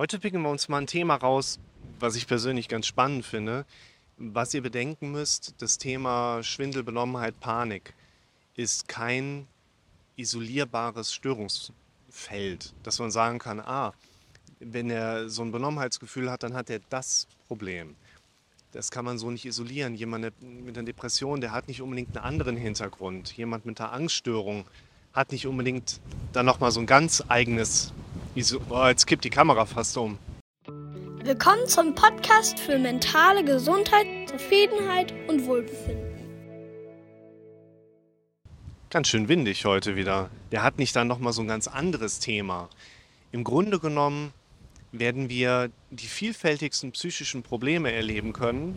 Heute picken wir uns mal ein Thema raus, was ich persönlich ganz spannend finde. Was ihr bedenken müsst, das Thema Schwindel, Benommenheit, Panik ist kein isolierbares Störungsfeld, dass man sagen kann, ah, wenn er so ein Benommenheitsgefühl hat, dann hat er das Problem. Das kann man so nicht isolieren. Jemand mit einer Depression, der hat nicht unbedingt einen anderen Hintergrund. Jemand mit einer Angststörung hat nicht unbedingt dann nochmal so ein ganz eigenes. Oh, jetzt kippt die Kamera fast um. Willkommen zum Podcast für mentale Gesundheit, Zufriedenheit und Wohlbefinden. Ganz schön windig heute wieder. Der hat nicht dann nochmal so ein ganz anderes Thema. Im Grunde genommen werden wir die vielfältigsten psychischen Probleme erleben können,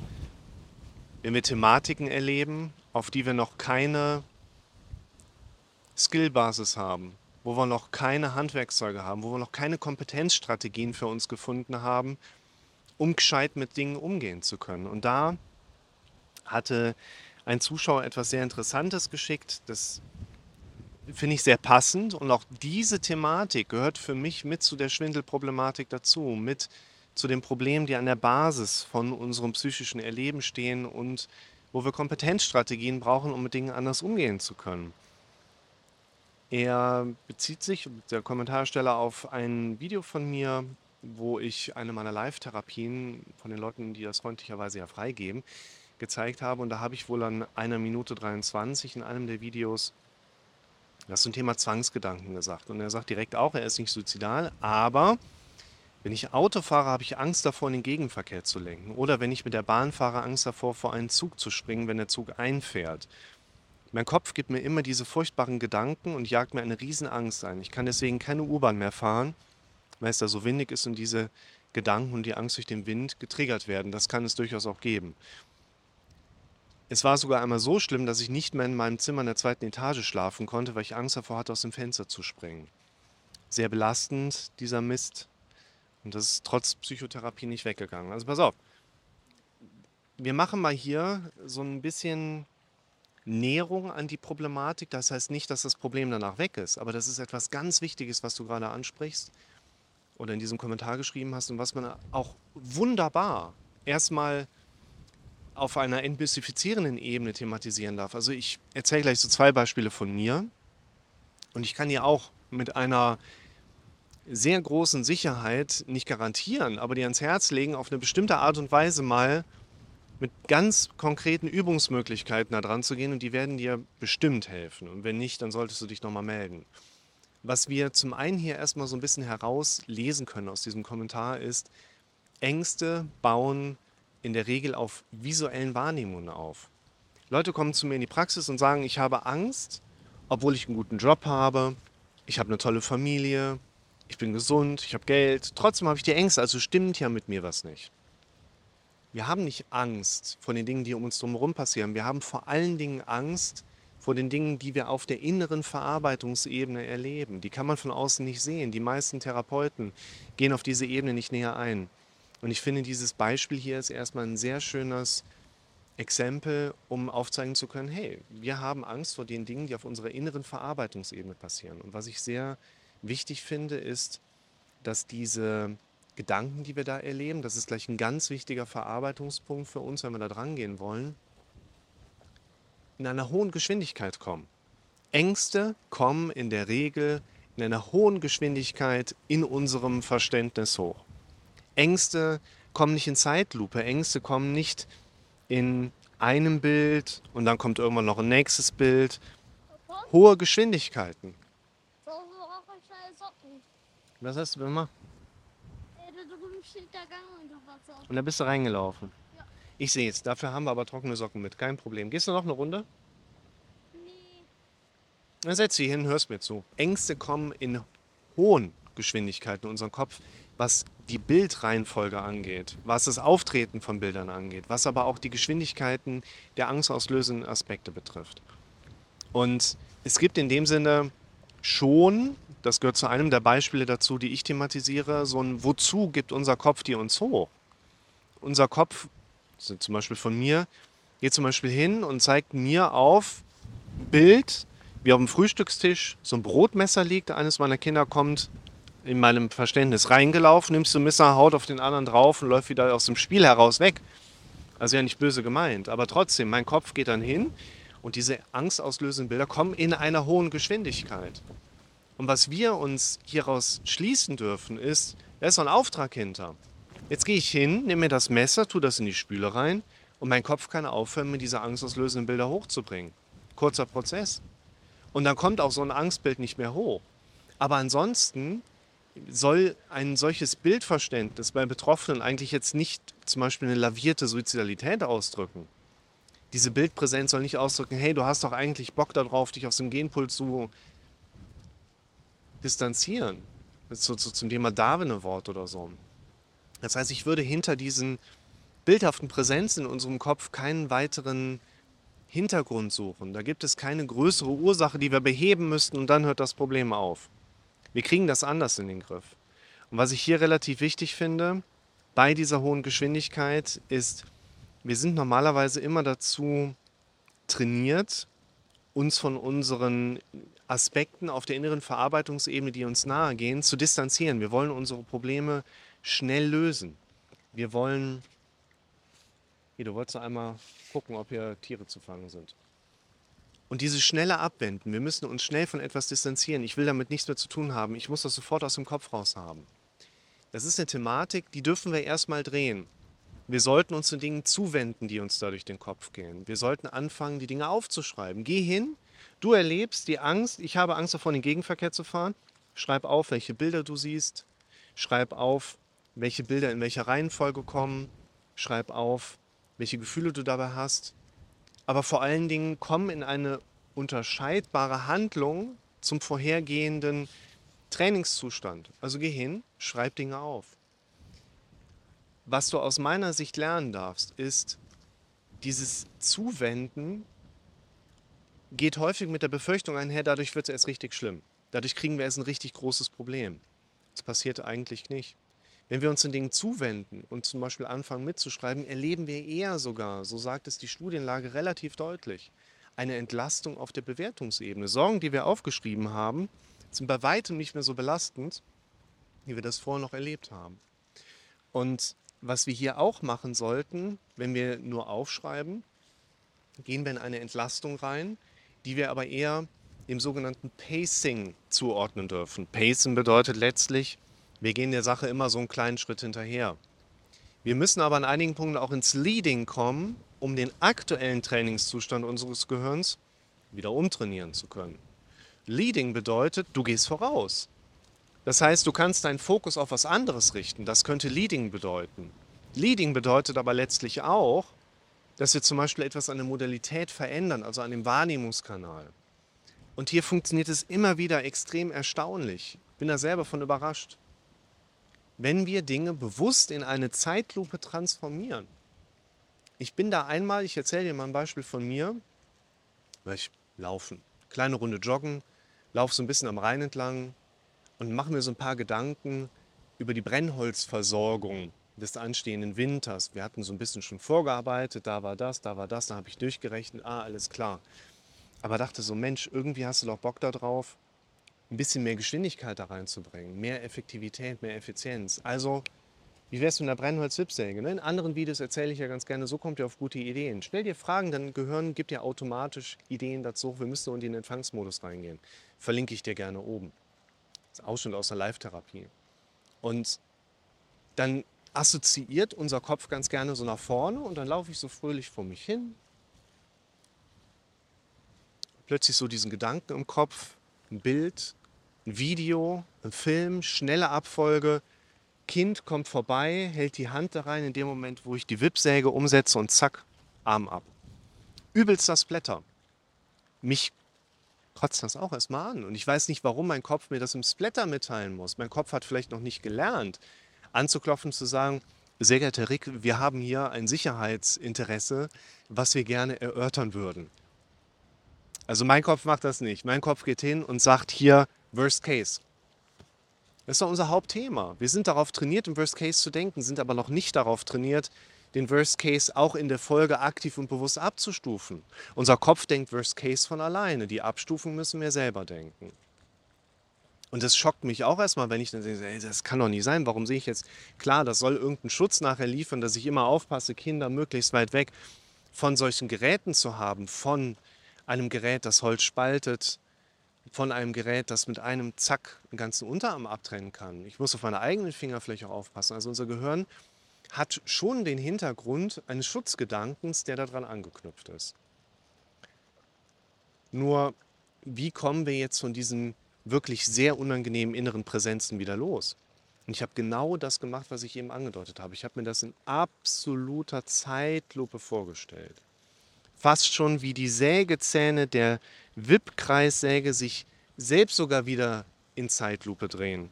wenn wir Thematiken erleben, auf die wir noch keine Skillbasis haben, wo wir noch keine Handwerkszeuge haben, wo wir noch keine Kompetenzstrategien für uns gefunden haben, um gescheit mit Dingen umgehen zu können. Und da hatte ein Zuschauer etwas sehr Interessantes geschickt, das finde ich sehr passend. Und auch diese Thematik gehört für mich mit zu der Schwindelproblematik dazu, mit zu den Problemen, die an der Basis von unserem psychischen Erleben stehen und wo wir Kompetenzstrategien brauchen, um mit Dingen anders umgehen zu können. Er bezieht sich, der Kommentarsteller, auf ein Video von mir, wo ich eine meiner Live-Therapien von den Leuten, die das freundlicherweise ja freigeben, gezeigt habe. Und da habe ich wohl an einer Minute 23 in einem der Videos das zum Thema Zwangsgedanken gesagt. Und er sagt direkt auch, er ist nicht suizidal, aber wenn ich Auto fahre, habe ich Angst davor, in den Gegenverkehr zu lenken. Oder wenn ich mit der Bahn fahre, Angst davor, vor einen Zug zu springen, wenn der Zug einfährt. Mein Kopf gibt mir immer diese furchtbaren Gedanken und jagt mir eine Riesenangst ein. Ich kann deswegen keine U-Bahn mehr fahren, weil es da so windig ist und diese Gedanken und die Angst durch den Wind getriggert werden. Das kann es durchaus auch geben. Es war sogar einmal so schlimm, dass ich nicht mehr in meinem Zimmer in der zweiten Etage schlafen konnte, weil ich Angst davor hatte, aus dem Fenster zu springen. Sehr belastend, dieser Mist. Und das ist trotz Psychotherapie nicht weggegangen. Also pass auf. Wir machen mal hier so ein bisschen Näherung an die Problematik. Das heißt nicht, dass das Problem danach weg ist, aber das ist etwas ganz Wichtiges, was du gerade ansprichst oder in diesem Kommentar geschrieben hast und was man auch wunderbar erstmal auf einer entmystifizierenden Ebene thematisieren darf. Also ich erzähle gleich so zwei Beispiele von mir und ich kann dir auch mit einer sehr großen Sicherheit nicht garantieren, aber dir ans Herz legen, auf eine bestimmte Art und Weise mal mit ganz konkreten Übungsmöglichkeiten da dran zu gehen und die werden dir bestimmt helfen. Und wenn nicht, dann solltest du dich nochmal melden. Was wir zum einen hier erstmal so ein bisschen herauslesen können aus diesem Kommentar ist, Ängste bauen in der Regel auf visuellen Wahrnehmungen auf. Leute kommen zu mir in die Praxis und sagen, ich habe Angst, obwohl ich einen guten Job habe, ich habe eine tolle Familie, ich bin gesund, ich habe Geld, trotzdem habe ich die Ängste, also stimmt ja mit mir was nicht. Wir haben nicht Angst vor den Dingen, die um uns herum passieren. Wir haben vor allen Dingen Angst vor den Dingen, die wir auf der inneren Verarbeitungsebene erleben. Die kann man von außen nicht sehen. Die meisten Therapeuten gehen auf diese Ebene nicht näher ein. Und ich finde, dieses Beispiel hier ist erstmal ein sehr schönes Exempel, um aufzeigen zu können, hey, wir haben Angst vor den Dingen, die auf unserer inneren Verarbeitungsebene passieren. Und was ich sehr wichtig finde, ist, dass diese Gedanken, die wir da erleben, das ist gleich ein ganz wichtiger Verarbeitungspunkt für uns, wenn wir da dran gehen wollen, in einer hohen Geschwindigkeit kommen. Ängste kommen in der Regel in einer hohen Geschwindigkeit in unserem Verständnis hoch. Ängste kommen nicht in Zeitlupe, Ängste kommen nicht in einem Bild und dann kommt irgendwann noch ein nächstes Bild. Hohe Geschwindigkeiten. Was hast du gemacht? Und da bist du reingelaufen. Ja. Ich sehe es. Dafür haben wir aber trockene Socken mit. Kein Problem. Gehst du noch eine Runde? Nee. Dann setz dich hin, hörst mir zu. Ängste kommen in hohen Geschwindigkeiten in unseren Kopf, was die Bildreihenfolge angeht, was das Auftreten von Bildern angeht, was aber auch die Geschwindigkeiten der angstauslösenden Aspekte betrifft. Und es gibt in dem Sinne schon das gehört zu einem der Beispiele dazu, die ich thematisiere, so ein Wozu gibt unser Kopf die uns hoch? Unser Kopf, zum Beispiel von mir, geht zum Beispiel hin und zeigt mir auf Bild, wie auf dem Frühstückstisch so ein Brotmesser liegt. Eines meiner Kinder kommt in meinem Verständnis. Reingelaufen, nimmst du Messer, haut auf den anderen drauf und läuft wieder aus dem Spiel heraus weg. Also ja nicht böse gemeint, aber trotzdem, mein Kopf geht dann hin und diese angstauslösenden Bilder kommen in einer hohen Geschwindigkeit. Und was wir uns hieraus schließen dürfen, ist, da ist so ein Auftrag hinter. Jetzt gehe ich hin, nehme mir das Messer, tue das in die Spüle rein und mein Kopf kann aufhören, mir diese angstauslösenden Bilder hochzubringen. Kurzer Prozess. Und dann kommt auch so ein Angstbild nicht mehr hoch. Aber ansonsten soll ein solches Bildverständnis bei Betroffenen eigentlich jetzt nicht zum Beispiel eine lavierte Suizidalität ausdrücken. Diese Bildpräsenz soll nicht ausdrücken, hey, du hast doch eigentlich Bock darauf, dich aus dem Genpool zu distanzieren. So, so zum Thema Darwin-Wort oder so. Das heißt, ich würde hinter diesen bildhaften Präsenzen in unserem Kopf keinen weiteren Hintergrund suchen. Da gibt es keine größere Ursache, die wir beheben müssten und dann hört das Problem auf. Wir kriegen das anders in den Griff. Und was ich hier relativ wichtig finde bei dieser hohen Geschwindigkeit ist, wir sind normalerweise immer dazu trainiert, uns von unseren Aspekten auf der inneren Verarbeitungsebene, die uns nahe gehen, zu distanzieren. Wir wollen unsere Probleme schnell lösen. Wir wollen. Hier, du wolltest einmal gucken, ob hier Tiere zu fangen sind. Und dieses schnelle Abwenden, wir müssen uns schnell von etwas distanzieren. Ich will damit nichts mehr zu tun haben. Ich muss das sofort aus dem Kopf raus haben. Das ist eine Thematik, die dürfen wir erstmal drehen. Wir sollten uns den Dingen zuwenden, die uns da durch den Kopf gehen. Wir sollten anfangen, die Dinge aufzuschreiben. Geh hin, du erlebst die Angst, ich habe Angst davor, in den Gegenverkehr zu fahren. Schreib auf, welche Bilder du siehst. Schreib auf, welche Bilder in welcher Reihenfolge kommen. Schreib auf, welche Gefühle du dabei hast aber vor allen Dingen kommen in eine unterscheidbare Handlung zum vorhergehenden Trainingszustand. Also geh hin, schreib Dinge auf. Was du aus meiner Sicht lernen darfst, ist, dieses Zuwenden geht häufig mit der Befürchtung einher, dadurch wird es erst richtig schlimm. Dadurch kriegen wir erst ein richtig großes Problem. Das passiert eigentlich nicht. Wenn wir uns den Dingen zuwenden und zum Beispiel anfangen mitzuschreiben, erleben wir eher sogar, so sagt es die Studienlage relativ deutlich, eine Entlastung auf der Bewertungsebene. Sorgen, die wir aufgeschrieben haben, sind bei weitem nicht mehr so belastend, wie wir das vorher noch erlebt haben. Und was wir hier auch machen sollten, wenn wir nur aufschreiben, gehen wir in eine Entlastung rein, die wir aber eher dem sogenannten Pacing zuordnen dürfen. Pacing bedeutet letztlich, wir gehen der Sache immer so einen kleinen Schritt hinterher. Wir müssen aber an einigen Punkten auch ins Leading kommen, um den aktuellen Trainingszustand unseres Gehirns wieder umtrainieren zu können. Leading bedeutet, du gehst voraus. Das heißt, du kannst deinen Fokus auf was anderes richten. Das könnte Leading bedeuten. Leading bedeutet aber letztlich auch, dass wir zum Beispiel etwas an der Modalität verändern, also an dem Wahrnehmungskanal. Und hier funktioniert es immer wieder extrem erstaunlich. Ich bin da selber von überrascht wenn wir Dinge bewusst in eine Zeitlupe transformieren. Ich bin da einmal, ich erzähle dir mal ein Beispiel von mir, weil ich laufen, kleine Runde joggen, laufe so ein bisschen am Rhein entlang und mache mir so ein paar Gedanken über die Brennholzversorgung des anstehenden Winters. Wir hatten so ein bisschen schon vorgearbeitet, da war das, da war das, da habe ich durchgerechnet, ah, alles klar. Aber dachte so, Mensch, irgendwie hast du doch Bock darauf, ein bisschen mehr Geschwindigkeit da reinzubringen, mehr Effektivität, mehr Effizienz. Also, wie wärst du in der Brennholz-Wipsäge? Ne? In anderen Videos erzähle ich ja ganz gerne, so kommt ihr auf gute Ideen. Stell dir Fragen, dann Gehirn gibt dir automatisch Ideen dazu. Wir müssen in den Empfangsmodus reingehen. Verlinke ich dir gerne oben. Das ist Ausschnitt aus der Live-Therapie. Und dann assoziiert unser Kopf ganz gerne so nach vorne und dann laufe ich so fröhlich vor mich hin. Plötzlich so diesen Gedanken im Kopf, ein Bild, ein Video, ein Film, schnelle Abfolge. Kind kommt vorbei, hält die Hand da rein in dem Moment, wo ich die Wippsäge umsetze und zack, Arm ab. Übelst das Blätter. Mich kotzt das auch erstmal an. Und ich weiß nicht, warum mein Kopf mir das im Splatter mitteilen muss. Mein Kopf hat vielleicht noch nicht gelernt, anzuklopfen, zu sagen, sehr geehrter Rick, wir haben hier ein Sicherheitsinteresse, was wir gerne erörtern würden. Also mein Kopf macht das nicht. Mein Kopf geht hin und sagt hier, Worst Case. Das ist doch unser Hauptthema. Wir sind darauf trainiert, im Worst Case zu denken, sind aber noch nicht darauf trainiert, den Worst Case auch in der Folge aktiv und bewusst abzustufen. Unser Kopf denkt Worst Case von alleine. Die Abstufung müssen wir selber denken. Und das schockt mich auch erstmal, wenn ich dann sehe, ey, das kann doch nicht sein. Warum sehe ich jetzt, klar, das soll irgendeinen Schutz nachher liefern, dass ich immer aufpasse, Kinder möglichst weit weg von solchen Geräten zu haben, von einem Gerät, das Holz spaltet, von einem Gerät, das mit einem Zack einen ganzen Unterarm abtrennen kann. Ich muss auf meine eigenen Fingerfläche auch aufpassen. Also unser Gehirn hat schon den Hintergrund eines Schutzgedankens, der daran angeknüpft ist. Nur, wie kommen wir jetzt von diesen wirklich sehr unangenehmen inneren Präsenzen wieder los? Und ich habe genau das gemacht, was ich eben angedeutet habe. Ich habe mir das in absoluter Zeitlupe vorgestellt. Fast schon wie die Sägezähne der Wippkreissäge sich selbst sogar wieder in Zeitlupe drehen.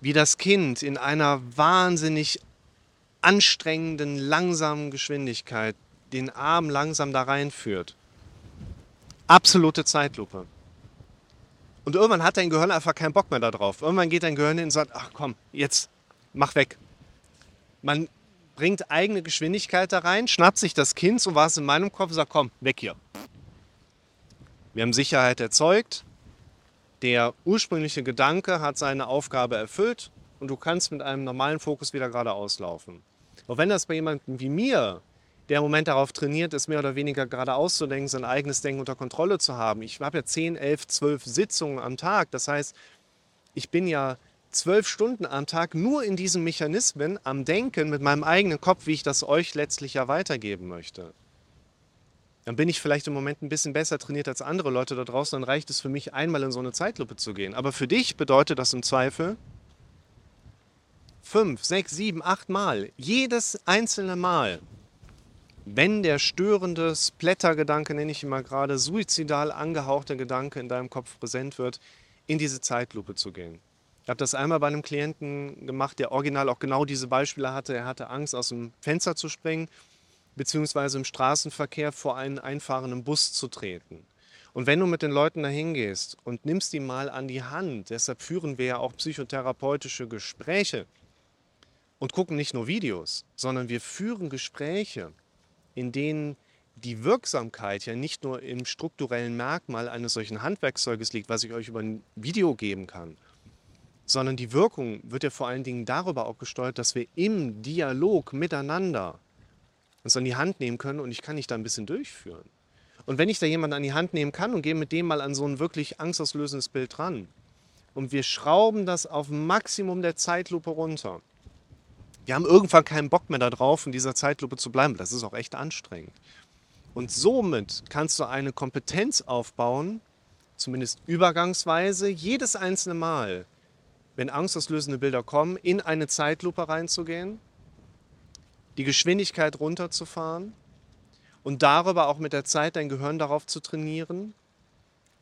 Wie das Kind in einer wahnsinnig anstrengenden, langsamen Geschwindigkeit den Arm langsam da reinführt. Absolute Zeitlupe. Und irgendwann hat dein Gehirn einfach keinen Bock mehr darauf. Irgendwann geht dein Gehirn hin und sagt, ach komm, jetzt mach weg. Man bringt eigene Geschwindigkeit da rein, schnappt sich das Kind, so war es in meinem Kopf, und sagt, komm, weg hier. Wir haben Sicherheit erzeugt. Der ursprüngliche Gedanke hat seine Aufgabe erfüllt und du kannst mit einem normalen Fokus wieder geradeaus laufen. Auch wenn das bei jemandem wie mir der im Moment darauf trainiert ist, mehr oder weniger geradeaus zu denken, sein eigenes Denken unter Kontrolle zu haben. Ich habe ja 10, 11, 12 Sitzungen am Tag. Das heißt, ich bin ja zwölf Stunden am Tag nur in diesen Mechanismen am Denken mit meinem eigenen Kopf, wie ich das euch letztlich ja weitergeben möchte. Dann bin ich vielleicht im Moment ein bisschen besser trainiert als andere Leute da draußen, dann reicht es für mich, einmal in so eine Zeitlupe zu gehen. Aber für dich bedeutet das im Zweifel fünf, sechs, sieben, acht Mal. Jedes einzelne Mal wenn der störende Splatter-Gedanke, nenne ich ihn mal gerade, suizidal angehauchte Gedanke in deinem Kopf präsent wird, in diese Zeitlupe zu gehen. Ich habe das einmal bei einem Klienten gemacht, der original auch genau diese Beispiele hatte. Er hatte Angst, aus dem Fenster zu springen, beziehungsweise im Straßenverkehr vor einen einfahrenden Bus zu treten. Und wenn du mit den Leuten dahin gehst und nimmst die mal an die Hand, deshalb führen wir ja auch psychotherapeutische Gespräche und gucken nicht nur Videos, sondern wir führen Gespräche in denen die Wirksamkeit ja nicht nur im strukturellen Merkmal eines solchen Handwerkszeuges liegt, was ich euch über ein Video geben kann, sondern die Wirkung wird ja vor allen Dingen darüber auch gesteuert, dass wir im Dialog miteinander uns an die Hand nehmen können und ich kann dich da ein bisschen durchführen. Und wenn ich da jemanden an die Hand nehmen kann und gehe mit dem mal an so ein wirklich angstauslösendes Bild dran und wir schrauben das auf Maximum der Zeitlupe runter, wir haben irgendwann keinen Bock mehr darauf, in dieser Zeitlupe zu bleiben. Das ist auch echt anstrengend. Und somit kannst du eine Kompetenz aufbauen, zumindest übergangsweise, jedes einzelne Mal, wenn angstauslösende Bilder kommen, in eine Zeitlupe reinzugehen, die Geschwindigkeit runterzufahren und darüber auch mit der Zeit dein Gehirn darauf zu trainieren,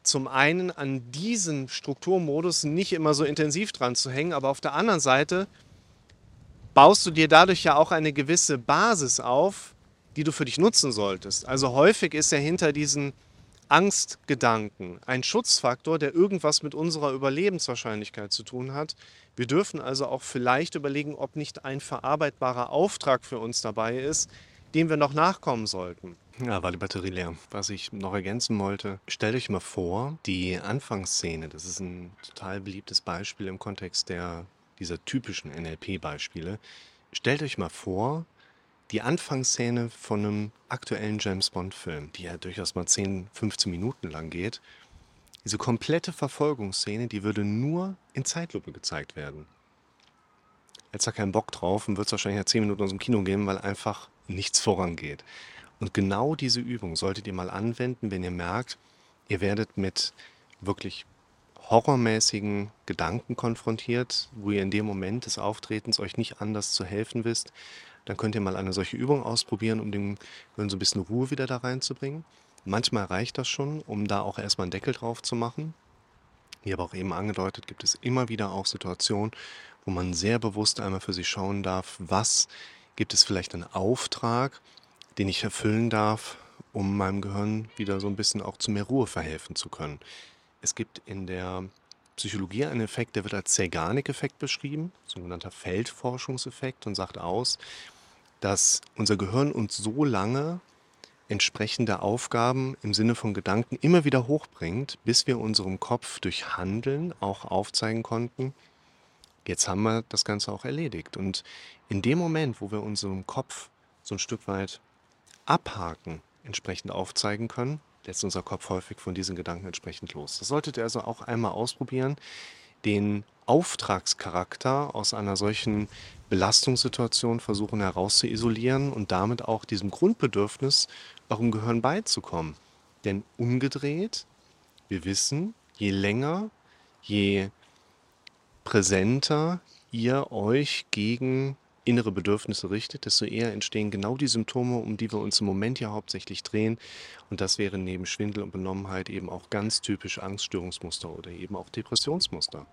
zum einen an diesen Strukturmodus nicht immer so intensiv dran zu hängen, aber auf der anderen Seite baust du dir dadurch ja auch eine gewisse Basis auf, die du für dich nutzen solltest. Also häufig ist ja hinter diesen Angstgedanken ein Schutzfaktor, der irgendwas mit unserer Überlebenswahrscheinlichkeit zu tun hat. Wir dürfen also auch vielleicht überlegen, ob nicht ein verarbeitbarer Auftrag für uns dabei ist, dem wir noch nachkommen sollten. Ja, war die Batterie leer. Was ich noch ergänzen wollte, stellt euch mal vor, die Anfangsszene, das ist ein total beliebtes Beispiel im Kontext der dieser typischen NLP-Beispiele. Stellt euch mal vor, die Anfangsszene von einem aktuellen James Bond-Film, die ja durchaus mal 10, 15 Minuten lang geht. Diese komplette Verfolgungsszene, die würde nur in Zeitlupe gezeigt werden. Jetzt hat keinen Bock drauf und wird es wahrscheinlich ja 10 Minuten aus dem Kino gehen, weil einfach nichts vorangeht. Und genau diese Übung solltet ihr mal anwenden, wenn ihr merkt, ihr werdet mit wirklich horrormäßigen Gedanken konfrontiert, wo ihr in dem Moment des Auftretens euch nicht anders zu helfen wisst, dann könnt ihr mal eine solche Übung ausprobieren, um dem Gehirn so ein bisschen Ruhe wieder da reinzubringen. Manchmal reicht das schon, um da auch erstmal einen Deckel drauf zu machen. Wie aber auch eben angedeutet, gibt es immer wieder auch Situationen, wo man sehr bewusst einmal für sich schauen darf, was gibt es vielleicht einen Auftrag, den ich erfüllen darf, um meinem Gehirn wieder so ein bisschen auch zu mehr Ruhe verhelfen zu können. Es gibt in der Psychologie einen Effekt, der wird als Zeigarnik-Effekt beschrieben, sogenannter Feldforschungseffekt und sagt aus, dass unser Gehirn uns so lange entsprechende Aufgaben im Sinne von Gedanken immer wieder hochbringt, bis wir unserem Kopf durch Handeln auch aufzeigen konnten, jetzt haben wir das Ganze auch erledigt. Und in dem Moment, wo wir unserem Kopf so ein Stück weit abhaken, entsprechend aufzeigen können, lässt unser Kopf häufig von diesen Gedanken entsprechend los. Das solltet ihr also auch einmal ausprobieren, den Auftragscharakter aus einer solchen Belastungssituation versuchen herauszuisolieren und damit auch diesem Grundbedürfnis im Gehirn beizukommen. Denn umgedreht, wir wissen, je länger, je präsenter ihr euch gegen innere Bedürfnisse richtet, desto eher entstehen genau die Symptome, um die wir uns im Moment ja hauptsächlich drehen. Und das wären neben Schwindel und Benommenheit eben auch ganz typisch Angststörungsmuster oder eben auch Depressionsmuster.